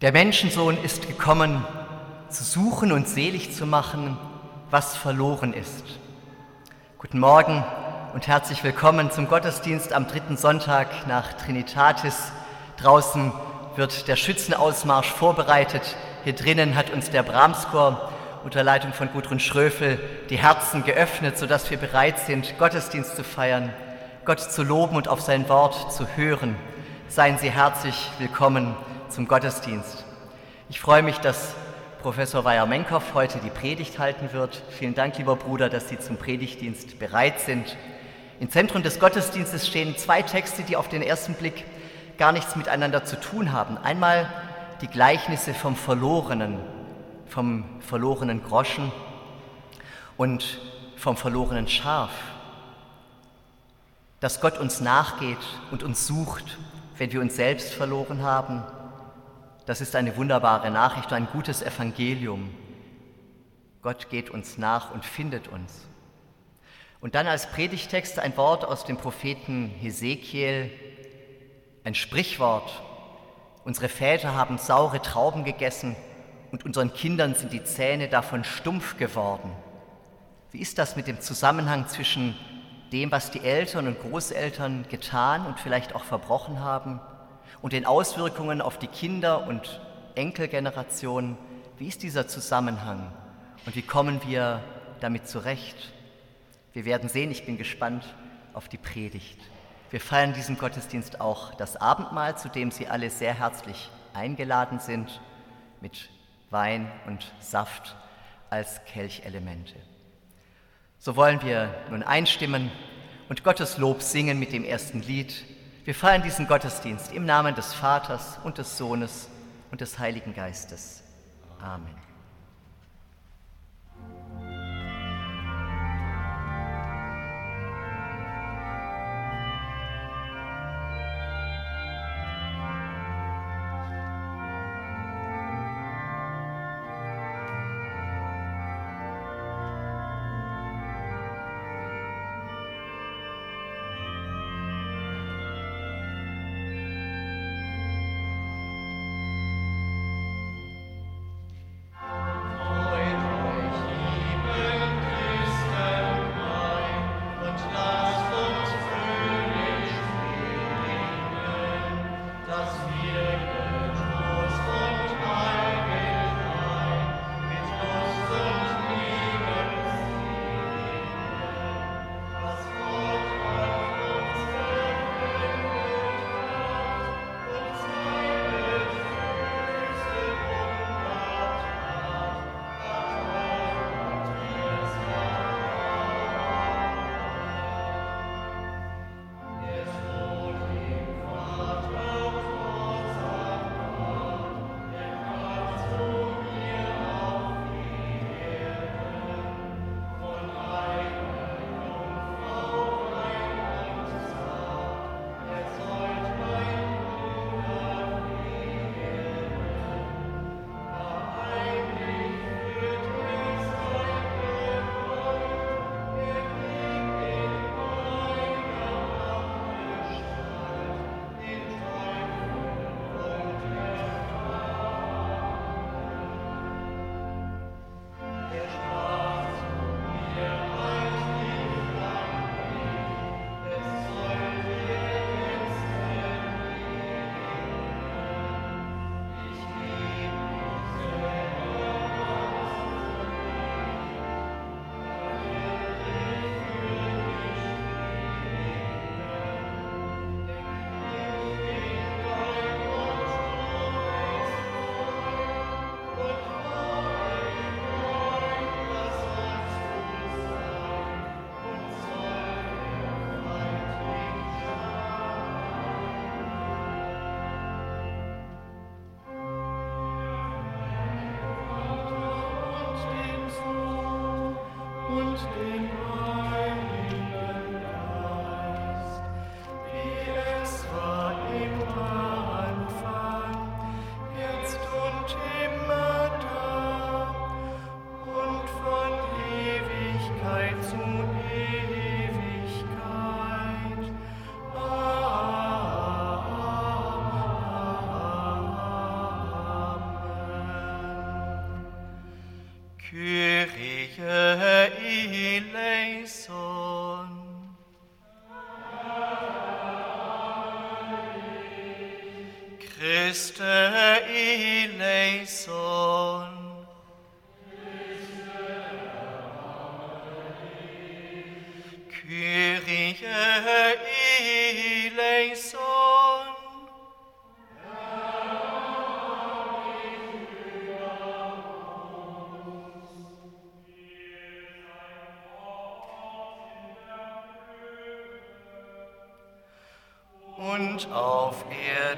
Der Menschensohn ist gekommen, zu suchen und selig zu machen, was verloren ist. Guten Morgen und herzlich willkommen zum Gottesdienst am dritten Sonntag nach Trinitatis. Draußen wird der Schützenausmarsch vorbereitet. Hier drinnen hat uns der Brahmschor unter Leitung von Gudrun Schröfel die Herzen geöffnet, sodass wir bereit sind, Gottesdienst zu feiern, Gott zu loben und auf sein Wort zu hören. Seien Sie herzlich willkommen zum Gottesdienst. Ich freue mich, dass Professor Weyer-Menkow heute die Predigt halten wird. Vielen Dank, lieber Bruder, dass Sie zum Predigtdienst bereit sind. Im Zentrum des Gottesdienstes stehen zwei Texte, die auf den ersten Blick gar nichts miteinander zu tun haben. Einmal die Gleichnisse vom Verlorenen, vom verlorenen Groschen und vom verlorenen Schaf. Dass Gott uns nachgeht und uns sucht, wenn wir uns selbst verloren haben. Das ist eine wunderbare Nachricht, ein gutes Evangelium. Gott geht uns nach und findet uns. Und dann als Predigtext ein Wort aus dem Propheten Hesekiel, ein Sprichwort. Unsere Väter haben saure Trauben gegessen und unseren Kindern sind die Zähne davon stumpf geworden. Wie ist das mit dem Zusammenhang zwischen dem, was die Eltern und Großeltern getan und vielleicht auch verbrochen haben und den Auswirkungen auf die Kinder und Enkelgenerationen? Wie ist dieser Zusammenhang und wie kommen wir damit zurecht? Wir werden sehen, ich bin gespannt auf die Predigt. Wir feiern diesen Gottesdienst auch das Abendmahl, zu dem Sie alle sehr herzlich eingeladen sind, mit Wein und Saft als Kelchelemente. So wollen wir nun einstimmen und Gottes Lob singen mit dem ersten Lied. Wir feiern diesen Gottesdienst im Namen des Vaters und des Sohnes und des Heiligen Geistes. Amen.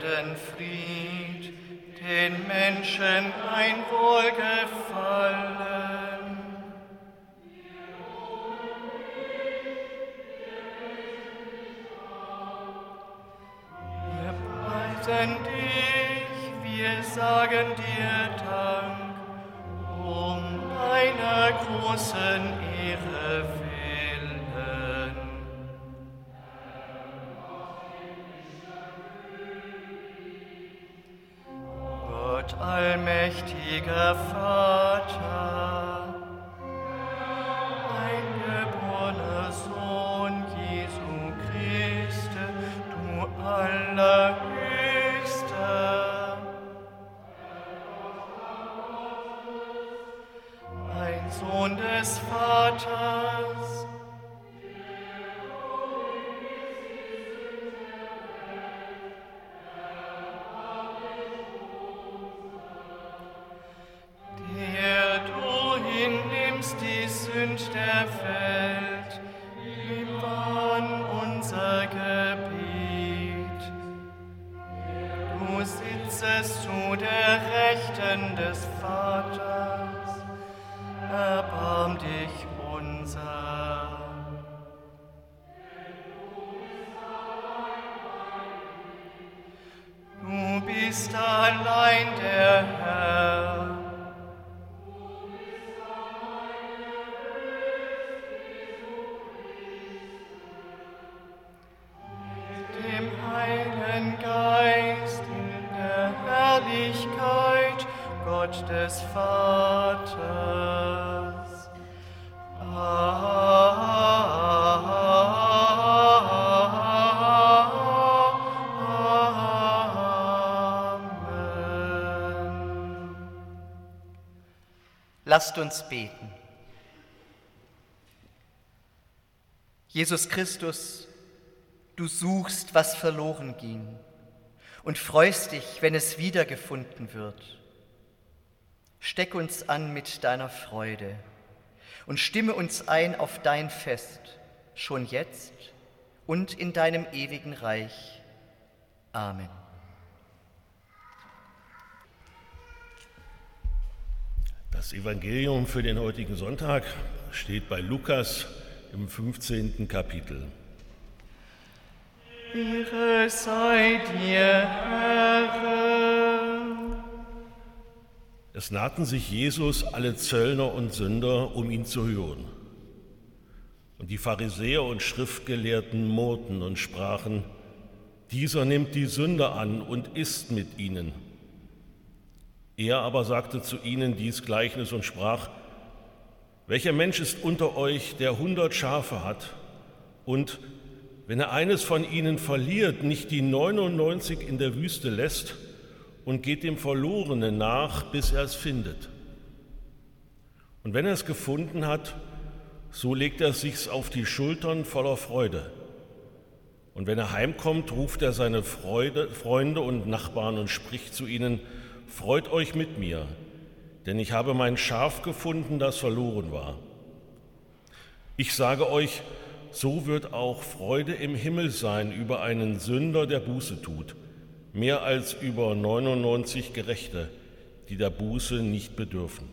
Erden Fried, Gebet. Du sitzest zu der Rechten des Vaters, erbarm dich unser. Du bist allein der Herr. Lasst uns beten. Jesus Christus, du suchst, was verloren ging und freust dich, wenn es wiedergefunden wird. Steck uns an mit deiner Freude und stimme uns ein auf dein Fest, schon jetzt und in deinem ewigen Reich. Amen. Das Evangelium für den heutigen Sonntag steht bei Lukas im 15. Kapitel. Ehre sei dir, Herr. Es nahten sich Jesus alle Zöllner und Sünder, um ihn zu hören. Und die Pharisäer und Schriftgelehrten murrten und sprachen, dieser nimmt die Sünder an und isst mit ihnen. Er aber sagte zu ihnen dies Gleichnis und sprach, welcher Mensch ist unter euch, der hundert Schafe hat und, wenn er eines von ihnen verliert, nicht die 99 in der Wüste lässt und geht dem Verlorenen nach, bis er es findet? Und wenn er es gefunden hat, so legt er sich's auf die Schultern voller Freude. Und wenn er heimkommt, ruft er seine Freude, Freunde und Nachbarn und spricht zu ihnen, Freut euch mit mir, denn ich habe mein Schaf gefunden, das verloren war. Ich sage euch, so wird auch Freude im Himmel sein über einen Sünder, der Buße tut, mehr als über 99 Gerechte, die der Buße nicht bedürfen.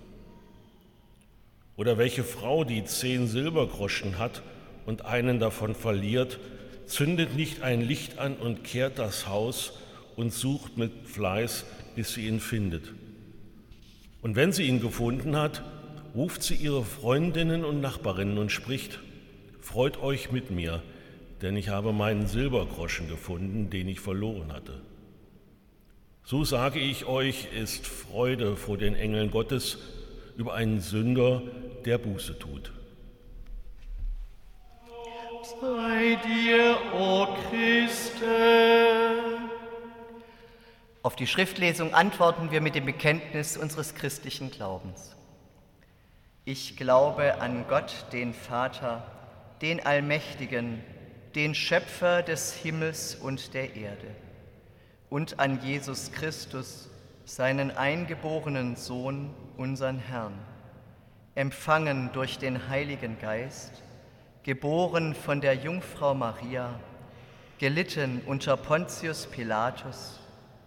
Oder welche Frau, die zehn Silbergroschen hat und einen davon verliert, zündet nicht ein Licht an und kehrt das Haus und sucht mit Fleiß, bis sie ihn findet. Und wenn sie ihn gefunden hat, ruft sie ihre Freundinnen und Nachbarinnen und spricht, Freut euch mit mir, denn ich habe meinen Silbergroschen gefunden, den ich verloren hatte. So sage ich euch, ist Freude vor den Engeln Gottes über einen Sünder, der Buße tut. sei dir, o Christe. Auf die Schriftlesung antworten wir mit dem Bekenntnis unseres christlichen Glaubens. Ich glaube an Gott, den Vater, den Allmächtigen, den Schöpfer des Himmels und der Erde, und an Jesus Christus, seinen eingeborenen Sohn, unseren Herrn, empfangen durch den Heiligen Geist, geboren von der Jungfrau Maria, gelitten unter Pontius Pilatus,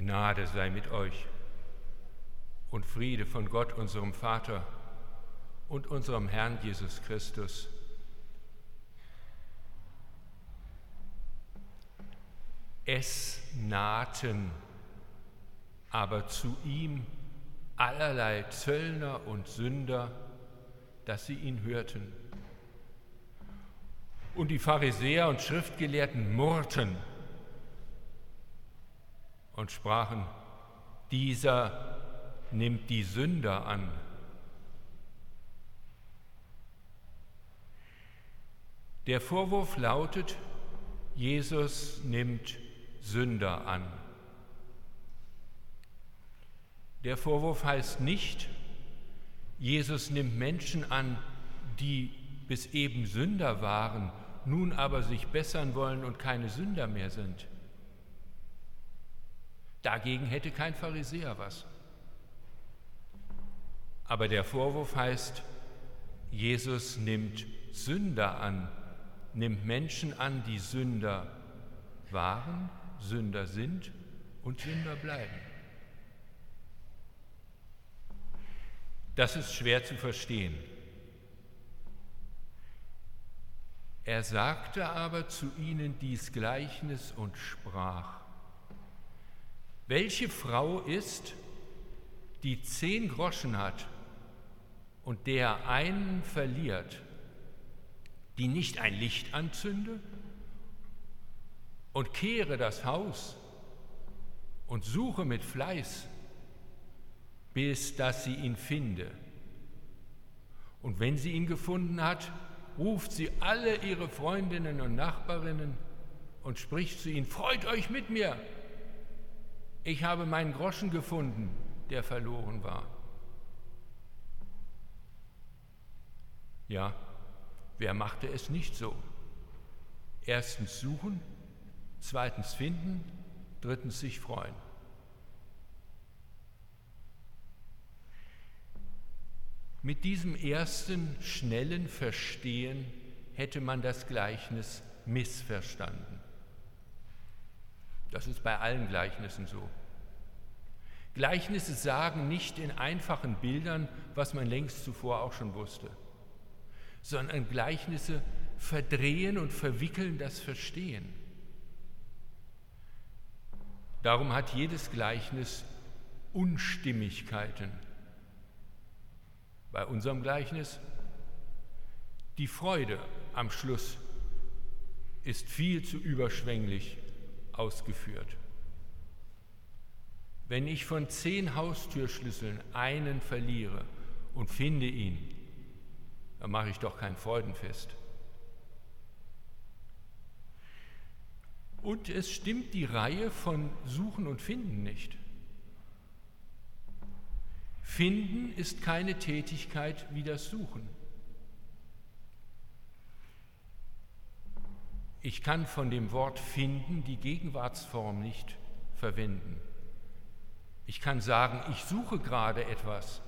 Gnade sei mit euch und Friede von Gott, unserem Vater und unserem Herrn Jesus Christus. Es nahten aber zu ihm allerlei Zöllner und Sünder, dass sie ihn hörten. Und die Pharisäer und Schriftgelehrten murrten und sprachen, dieser nimmt die Sünder an. Der Vorwurf lautet, Jesus nimmt Sünder an. Der Vorwurf heißt nicht, Jesus nimmt Menschen an, die bis eben Sünder waren, nun aber sich bessern wollen und keine Sünder mehr sind Dagegen hätte kein Pharisäer was. Aber der Vorwurf heißt, Jesus nimmt Sünder an, nimmt Menschen an, die Sünder waren, Sünder sind und Sünder bleiben. Das ist schwer zu verstehen. Er sagte aber zu ihnen dies Gleichnis und sprach, welche Frau ist, die zehn Groschen hat und der einen verliert, die nicht ein Licht anzünde und kehre das Haus und suche mit Fleiß, bis dass sie ihn finde. Und wenn sie ihn gefunden hat, ruft sie alle ihre Freundinnen und Nachbarinnen und spricht zu ihnen, freut euch mit mir, ich habe meinen Groschen gefunden, der verloren war. Ja, wer machte es nicht so? Erstens suchen, zweitens finden, drittens sich freuen. Mit diesem ersten schnellen Verstehen hätte man das Gleichnis missverstanden. Das ist bei allen Gleichnissen so. Gleichnisse sagen nicht in einfachen Bildern, was man längst zuvor auch schon wusste sondern Gleichnisse verdrehen und verwickeln das Verstehen. Darum hat jedes Gleichnis Unstimmigkeiten. Bei unserem Gleichnis die Freude am Schluss ist viel zu überschwänglich ausgeführt. Wenn ich von zehn Haustürschlüsseln einen verliere und finde ihn, dann mache ich doch kein Freudenfest. Und es stimmt die Reihe von Suchen und Finden nicht. Finden ist keine Tätigkeit wie das Suchen. Ich kann von dem Wort finden die Gegenwartsform nicht verwenden. Ich kann sagen, ich suche gerade etwas,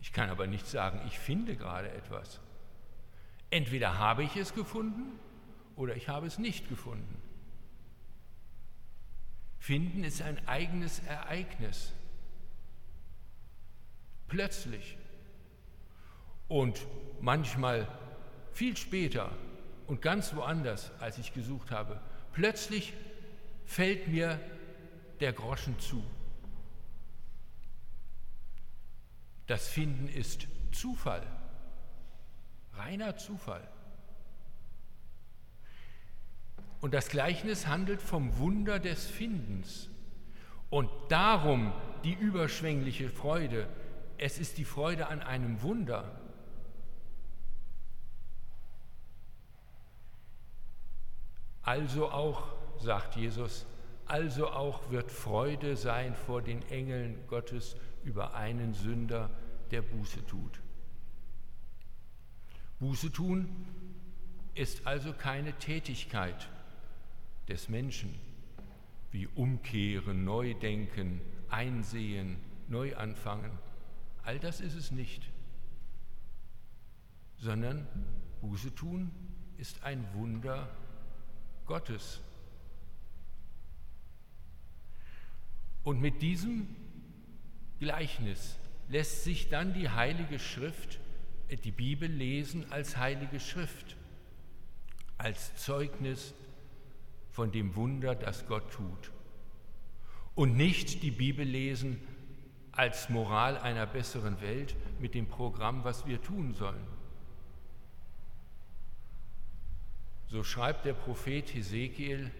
ich kann aber nicht sagen, ich finde gerade etwas. Entweder habe ich es gefunden oder ich habe es nicht gefunden. Finden ist ein eigenes Ereignis. Plötzlich. Und manchmal viel später und ganz woanders, als ich gesucht habe. Plötzlich fällt mir der Groschen zu. Das Finden ist Zufall, reiner Zufall. Und das Gleichnis handelt vom Wunder des Findens. Und darum die überschwängliche Freude. Es ist die Freude an einem Wunder. Also auch, sagt Jesus, also auch wird Freude sein vor den Engeln Gottes über einen Sünder, der Buße tut. Buße tun ist also keine Tätigkeit des Menschen, wie umkehren, neu denken, einsehen, neu anfangen. All das ist es nicht, sondern Buße tun ist ein Wunder Gottes. Und mit diesem Gleichnis lässt sich dann die Heilige Schrift, äh, die Bibel lesen als Heilige Schrift, als Zeugnis von dem Wunder, das Gott tut. Und nicht die Bibel lesen als Moral einer besseren Welt mit dem Programm, was wir tun sollen. So schreibt der Prophet Hesekiel,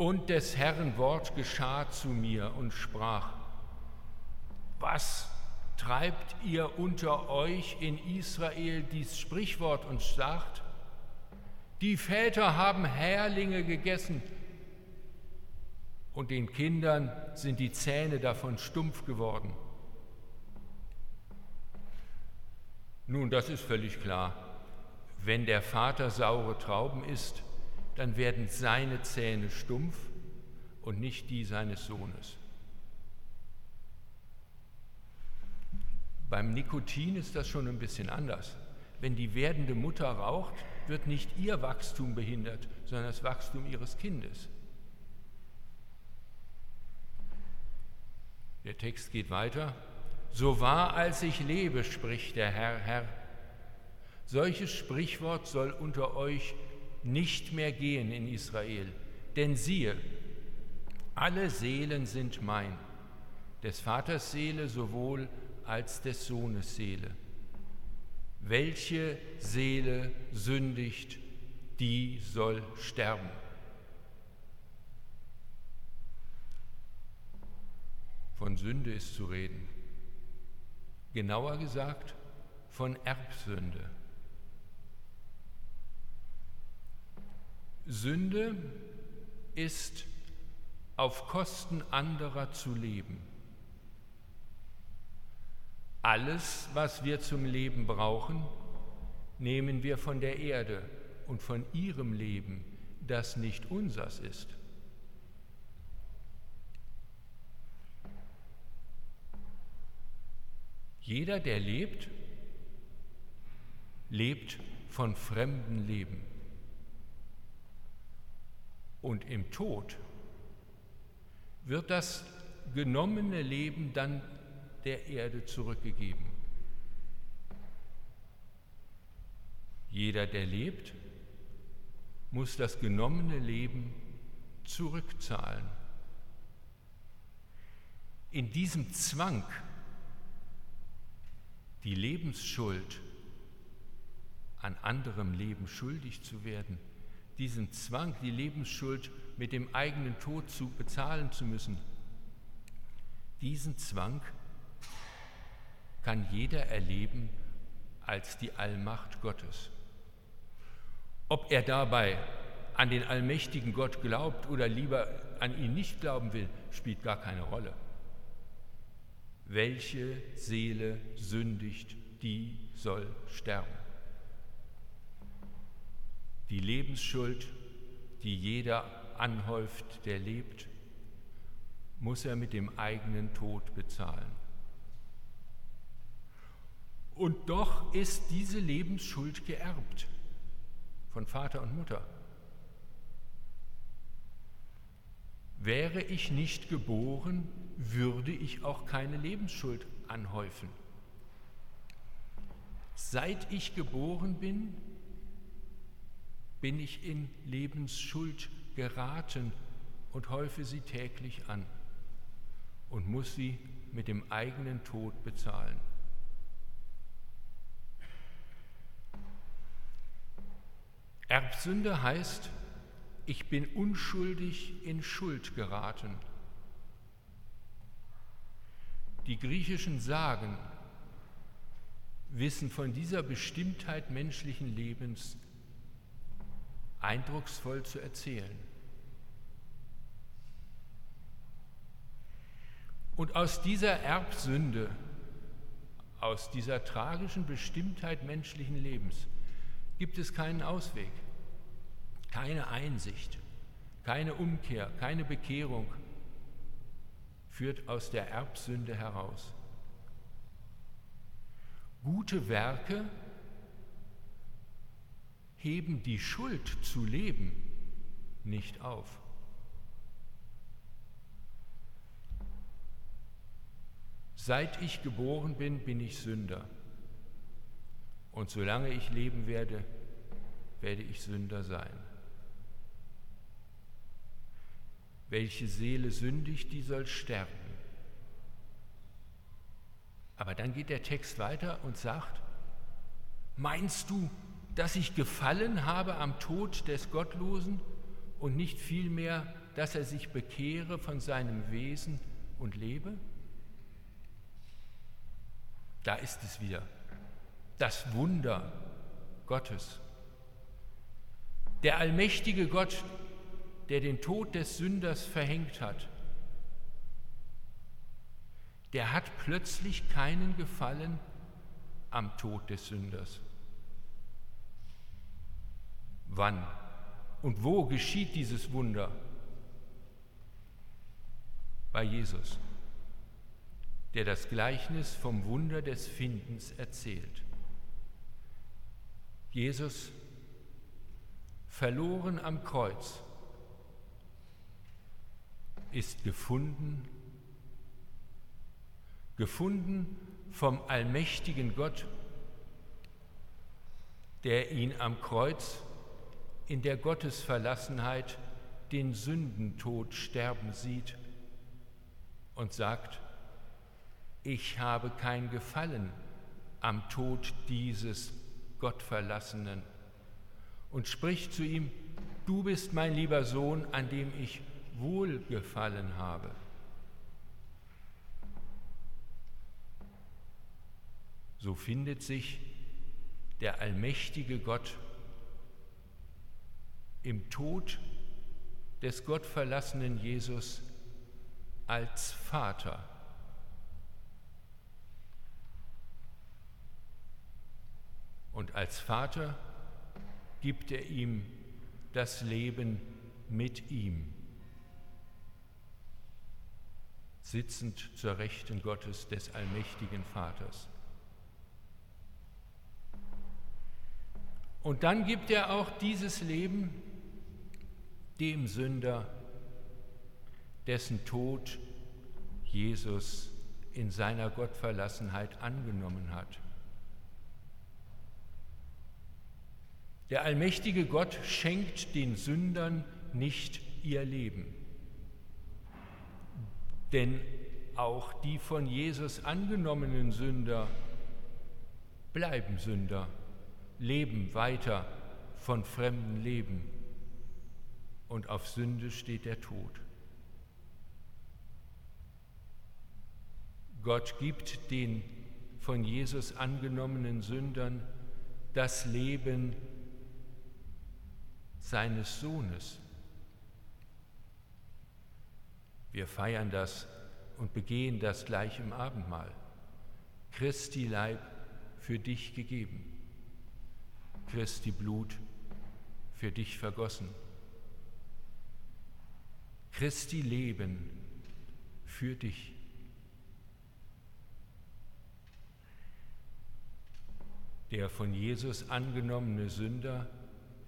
und des Herrn Wort geschah zu mir und sprach, was treibt ihr unter euch in Israel dies Sprichwort und sagt, die Väter haben Herrlinge gegessen und den Kindern sind die Zähne davon stumpf geworden. Nun, das ist völlig klar. Wenn der Vater saure Trauben isst, dann werden seine Zähne stumpf, und nicht die seines Sohnes. Beim Nikotin ist das schon ein bisschen anders. Wenn die werdende Mutter raucht, wird nicht ihr Wachstum behindert, sondern das Wachstum ihres Kindes. Der Text geht weiter. So wahr als ich lebe, spricht der Herr, Herr. Solches Sprichwort soll unter euch nicht mehr gehen in Israel. Denn siehe, alle Seelen sind mein, des Vaters Seele sowohl als des Sohnes Seele. Welche Seele sündigt, die soll sterben. Von Sünde ist zu reden. Genauer gesagt von Erbsünde. Sünde ist auf Kosten anderer zu leben. Alles, was wir zum Leben brauchen, nehmen wir von der Erde und von ihrem Leben, das nicht unsers ist. Jeder, der lebt, lebt von fremdem Leben. Und im Tod wird das genommene Leben dann der Erde zurückgegeben. Jeder, der lebt, muss das genommene Leben zurückzahlen. In diesem Zwang, die Lebensschuld an anderem Leben schuldig zu werden, diesen Zwang, die Lebensschuld mit dem eigenen Tod zu bezahlen zu müssen, diesen Zwang kann jeder erleben als die Allmacht Gottes. Ob er dabei an den allmächtigen Gott glaubt oder lieber an ihn nicht glauben will, spielt gar keine Rolle. Welche Seele sündigt, die soll sterben. Die Lebensschuld, die jeder anhäuft, der lebt, muss er mit dem eigenen Tod bezahlen. Und doch ist diese Lebensschuld geerbt von Vater und Mutter. Wäre ich nicht geboren, würde ich auch keine Lebensschuld anhäufen. Seit ich geboren bin, bin ich in Lebensschuld geraten und häufe sie täglich an und muss sie mit dem eigenen Tod bezahlen. Erbsünde heißt, ich bin unschuldig in Schuld geraten. Die griechischen Sagen wissen von dieser Bestimmtheit menschlichen Lebens eindrucksvoll zu erzählen. Und aus dieser Erbsünde, aus dieser tragischen Bestimmtheit menschlichen Lebens, gibt es keinen Ausweg, keine Einsicht, keine Umkehr, keine Bekehrung führt aus der Erbsünde heraus. Gute Werke heben die Schuld zu leben nicht auf. Seit ich geboren bin, bin ich Sünder. Und solange ich leben werde, werde ich Sünder sein. Welche Seele sündigt, die soll sterben. Aber dann geht der Text weiter und sagt, meinst du, dass ich gefallen habe am Tod des Gottlosen und nicht vielmehr, dass er sich bekehre von seinem Wesen und lebe? Da ist es wieder, das Wunder Gottes. Der allmächtige Gott, der den Tod des Sünders verhängt hat, der hat plötzlich keinen Gefallen am Tod des Sünders. Wann und wo geschieht dieses Wunder? bei Jesus, der das Gleichnis vom Wunder des Findens erzählt. Jesus, verloren am Kreuz, ist gefunden, gefunden vom allmächtigen Gott, der ihn am Kreuz in der Gottesverlassenheit den Sündentod sterben sieht und sagt, ich habe kein Gefallen am Tod dieses Gottverlassenen und spricht zu ihm, du bist mein lieber Sohn, an dem ich wohlgefallen habe. So findet sich der allmächtige Gott im Tod des gottverlassenen Jesus als Vater. Und als Vater gibt er ihm das Leben mit ihm, sitzend zur Rechten Gottes des allmächtigen Vaters. Und dann gibt er auch dieses Leben dem Sünder, dessen Tod Jesus in seiner Gottverlassenheit angenommen hat. Der allmächtige Gott schenkt den Sündern nicht ihr Leben. Denn auch die von Jesus angenommenen Sünder bleiben Sünder, leben weiter von fremden Leben und auf Sünde steht der Tod. Gott gibt den von Jesus angenommenen Sündern das Leben seines Sohnes. Wir feiern das und begehen das gleich im Abendmahl. Christi Leib für dich gegeben, Christi Blut für dich vergossen. Christi Leben für dich. Der von Jesus angenommene Sünder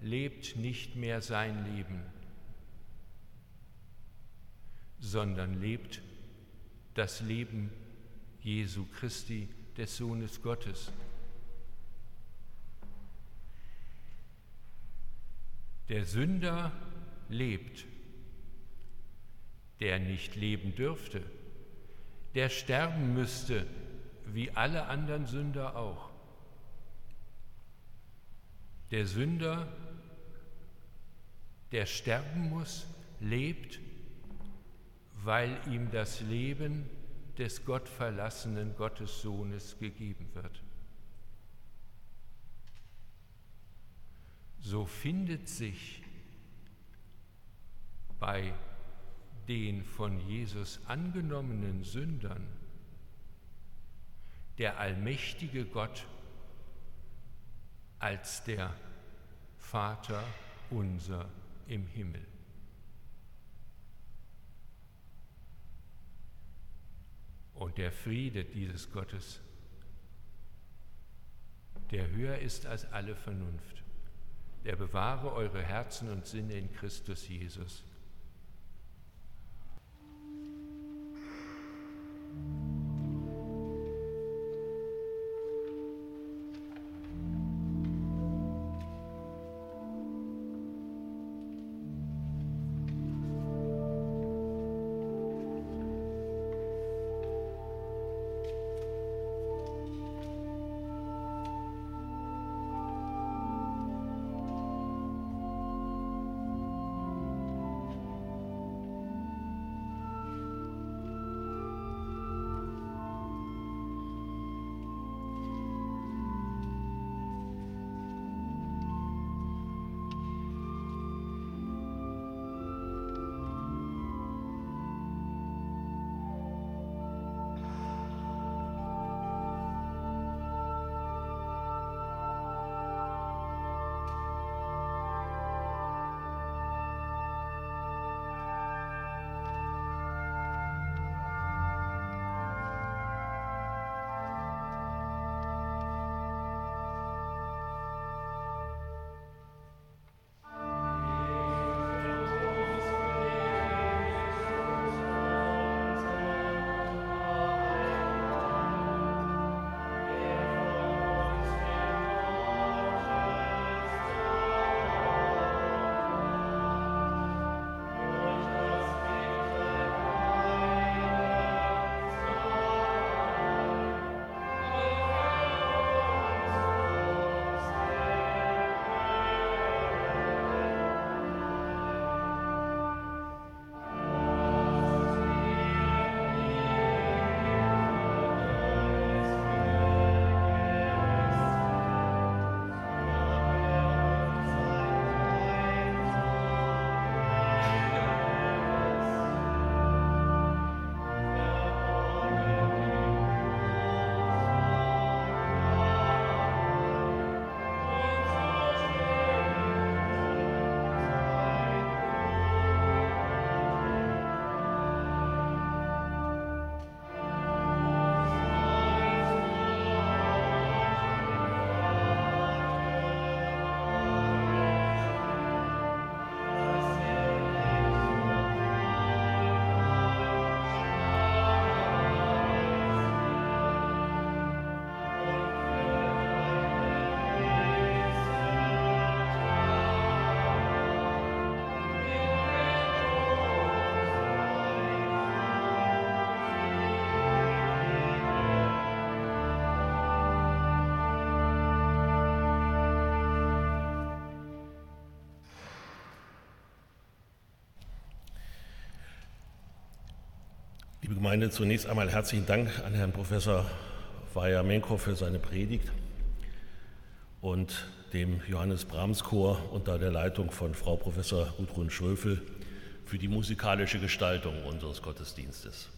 lebt nicht mehr sein Leben, sondern lebt das Leben Jesu Christi, des Sohnes Gottes. Der Sünder lebt der nicht leben dürfte, der sterben müsste, wie alle anderen Sünder auch. Der Sünder, der sterben muss, lebt, weil ihm das Leben des gottverlassenen Gottessohnes gegeben wird. So findet sich bei den von Jesus angenommenen Sündern der allmächtige Gott als der Vater unser im Himmel. Und der Friede dieses Gottes, der höher ist als alle Vernunft, der bewahre eure Herzen und Sinne in Christus Jesus. Liebe Gemeinde, zunächst einmal herzlichen Dank an Herrn Professor Weyer-Menkow für seine Predigt und dem Johannes Brahms Chor unter der Leitung von Frau Professor Gudrun Schröfel für die musikalische Gestaltung unseres Gottesdienstes.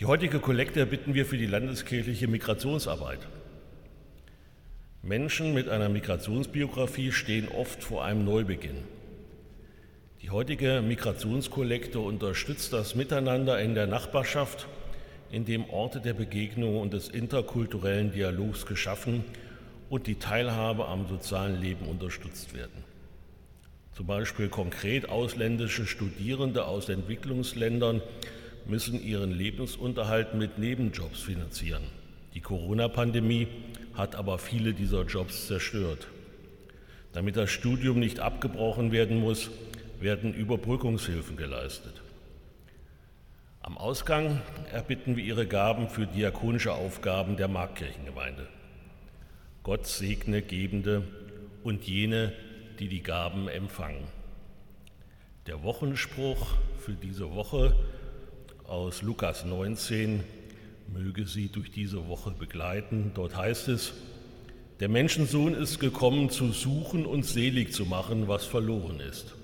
Die heutige Kollekte bitten wir für die landeskirchliche Migrationsarbeit. Menschen mit einer Migrationsbiografie stehen oft vor einem Neubeginn. Die heutige Migrationskollekte unterstützt das Miteinander in der Nachbarschaft, in dem Orte der Begegnung und des interkulturellen Dialogs geschaffen und die Teilhabe am sozialen Leben unterstützt werden. Zum Beispiel konkret ausländische Studierende aus Entwicklungsländern müssen ihren Lebensunterhalt mit Nebenjobs finanzieren. Die Corona-Pandemie hat aber viele dieser Jobs zerstört. Damit das Studium nicht abgebrochen werden muss, werden Überbrückungshilfen geleistet. Am Ausgang erbitten wir Ihre Gaben für diakonische Aufgaben der Markkirchengemeinde. Gott segne Gebende und jene, die die Gaben empfangen. Der Wochenspruch für diese Woche aus Lukas 19 möge Sie durch diese Woche begleiten. Dort heißt es, der Menschensohn ist gekommen, zu suchen und selig zu machen, was verloren ist.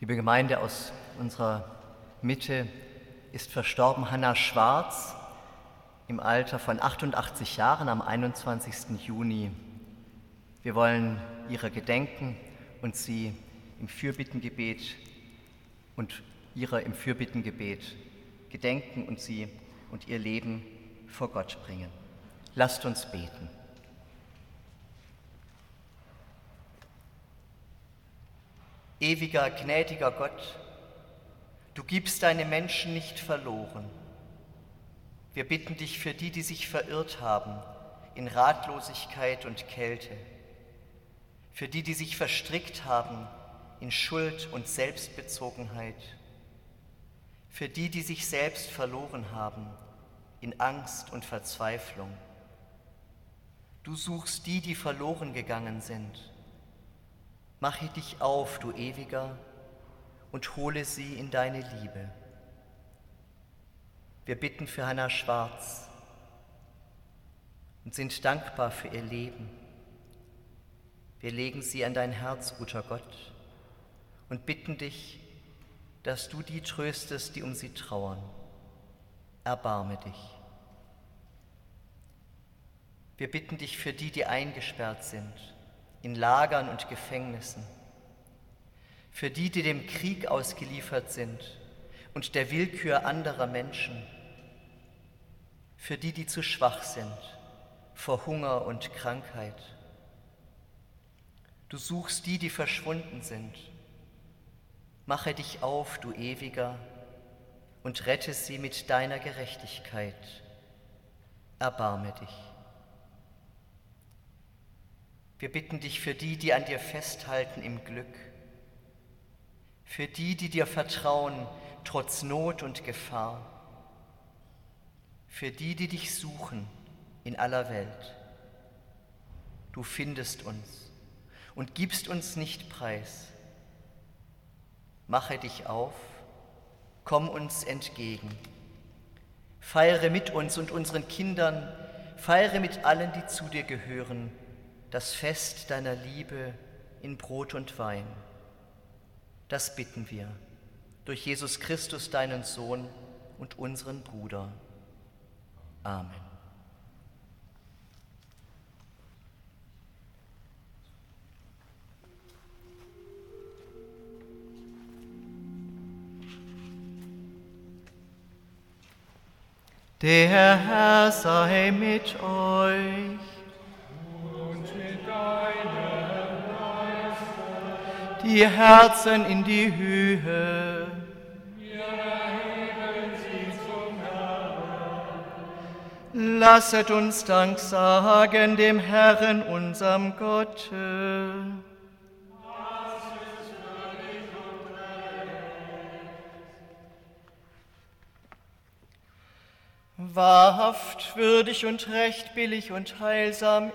Liebe Gemeinde aus unserer Mitte ist verstorben Hanna Schwarz im Alter von 88 Jahren am 21. Juni. Wir wollen ihrer gedenken und sie im Fürbittengebet und ihrer im Fürbittengebet gedenken und sie und ihr Leben vor Gott bringen. Lasst uns beten. Ewiger, gnädiger Gott, du gibst deine Menschen nicht verloren. Wir bitten dich für die, die sich verirrt haben in Ratlosigkeit und Kälte, für die, die sich verstrickt haben in Schuld und Selbstbezogenheit, für die, die sich selbst verloren haben in Angst und Verzweiflung. Du suchst die, die verloren gegangen sind. Mache dich auf, du Ewiger, und hole sie in deine Liebe. Wir bitten für Hannah Schwarz und sind dankbar für ihr Leben. Wir legen sie an dein Herz, guter Gott, und bitten dich, dass du die tröstest, die um sie trauern. Erbarme dich. Wir bitten dich für die, die eingesperrt sind, in Lagern und Gefängnissen, für die, die dem Krieg ausgeliefert sind und der Willkür anderer Menschen, für die, die zu schwach sind vor Hunger und Krankheit. Du suchst die, die verschwunden sind. Mache dich auf, du Ewiger, und rette sie mit deiner Gerechtigkeit. Erbarme dich. Wir bitten dich für die, die an dir festhalten im Glück, für die, die dir vertrauen, trotz Not und Gefahr für die, die dich suchen in aller Welt. Du findest uns und gibst uns nicht preis. Mache dich auf, komm uns entgegen. Feiere mit uns und unseren Kindern, feiere mit allen, die zu dir gehören, das Fest deiner Liebe in Brot und Wein. Das bitten wir durch Jesus Christus, deinen Sohn und unseren Bruder. Amen. Der Herr sei mit euch. Die Herzen in die Höhe. Lasset uns Dank sagen dem Herrn, unserem Gott. Wahrhaft würdig und recht billig und heilsam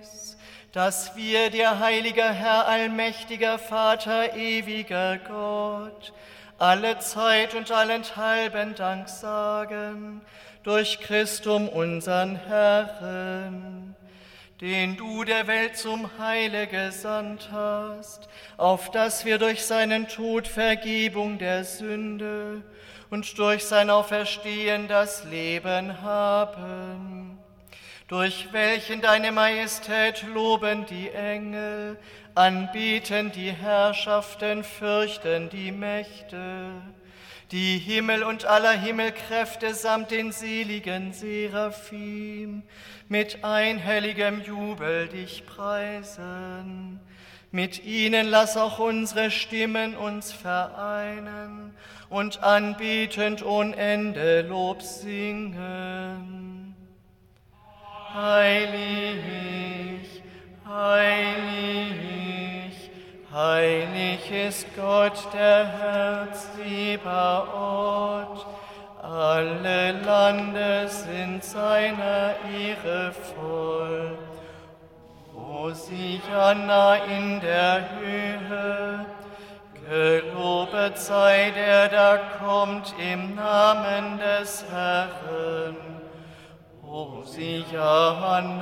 ist, dass wir dir, heiliger Herr, allmächtiger Vater, ewiger Gott, alle Zeit und allenthalben Dank sagen durch Christum unseren Herrn, den du der Welt zum Heile gesandt hast, auf dass wir durch seinen Tod Vergebung der Sünde und durch sein Auferstehen das Leben haben, durch welchen deine Majestät loben die Engel, anbieten die Herrschaften, fürchten die Mächte die Himmel und aller Himmelkräfte samt den seligen Seraphim mit einhelligem Jubel dich preisen. Mit ihnen lass auch unsere Stimmen uns vereinen und anbetend ohne Ende Lob singen. Heilig, heilig, Heilig ist Gott, der Herzlieber Ort. Alle Lande sind seiner Ehre voll. Hosianna in der Höhe, gelobet sei der, der kommt im Namen des Herrn. Hosianna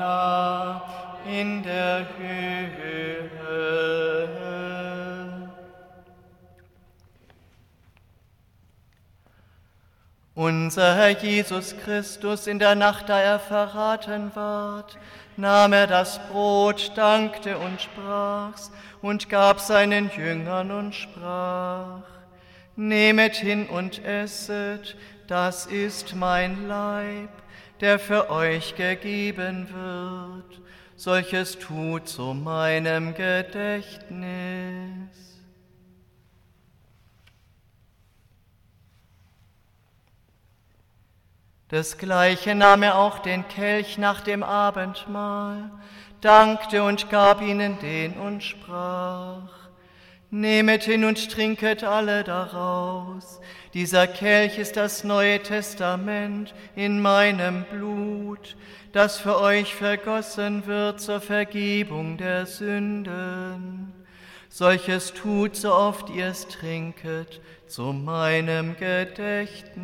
in der Höhe. Unser Herr Jesus Christus in der Nacht, da er verraten ward, nahm er das Brot, dankte und sprach's und gab seinen Jüngern und sprach, Nehmet hin und esset, das ist mein Leib, der für euch gegeben wird. Solches tut zu meinem Gedächtnis. Desgleichen nahm er auch den Kelch nach dem Abendmahl, dankte und gab ihnen den und sprach, Nehmet hin und trinket alle daraus. Dieser Kelch ist das Neue Testament in meinem Blut, das für euch vergossen wird zur Vergebung der Sünden. Solches tut, so oft ihr es trinket, zu meinem Gedächtnis.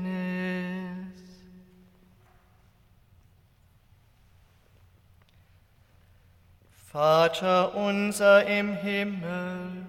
Vater unser im Himmel,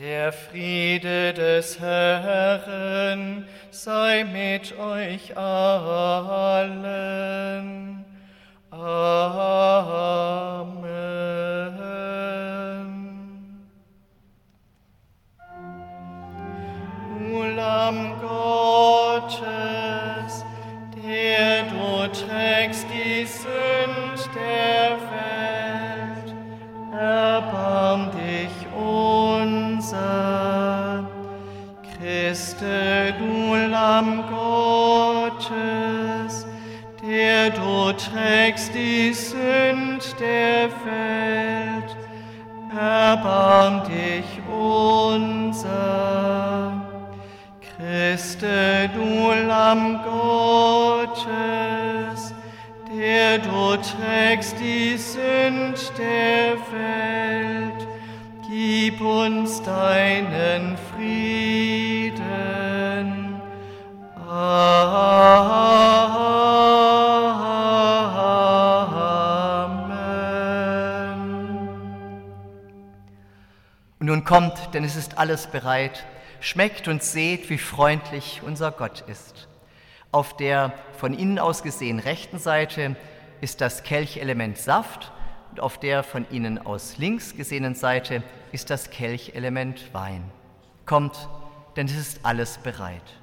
Der Friede des Herrn sei mit euch allen. Amen. Christe, du Lamm Gottes, der du trägst die Sünd der Welt, erbarm dich unser. Christe, du Lamm Gottes, der du trägst die Sünd der Welt, gib uns deinen Frieden. Und nun kommt, denn es ist alles bereit. Schmeckt und seht, wie freundlich unser Gott ist. Auf der von Ihnen aus gesehen rechten Seite ist das Kelchelement Saft und auf der von Ihnen aus links gesehenen Seite ist das Kelchelement Wein. Kommt, denn es ist alles bereit.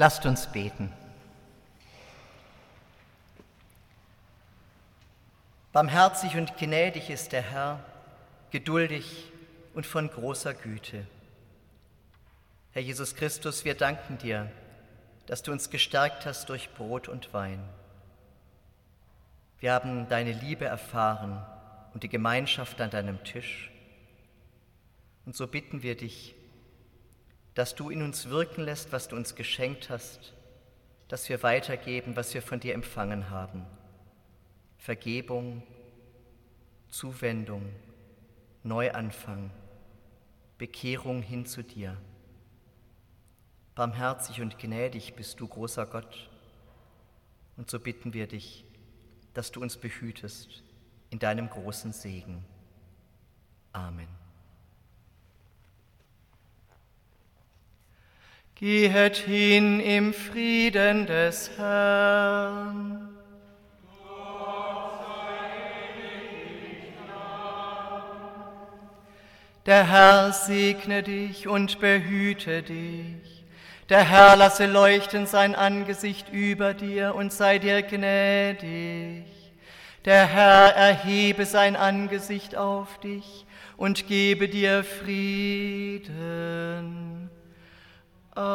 Lasst uns beten. Barmherzig und gnädig ist der Herr, geduldig und von großer Güte. Herr Jesus Christus, wir danken dir, dass du uns gestärkt hast durch Brot und Wein. Wir haben deine Liebe erfahren und die Gemeinschaft an deinem Tisch. Und so bitten wir dich, dass du in uns wirken lässt, was du uns geschenkt hast, dass wir weitergeben, was wir von dir empfangen haben. Vergebung, Zuwendung, Neuanfang, Bekehrung hin zu dir. Barmherzig und gnädig bist du, großer Gott. Und so bitten wir dich, dass du uns behütest in deinem großen Segen. Amen. Gehet hin im Frieden des Herrn. Der Herr segne dich und behüte dich. Der Herr lasse leuchten sein Angesicht über dir und sei dir gnädig. Der Herr erhebe sein Angesicht auf dich und gebe dir Frieden. Amen.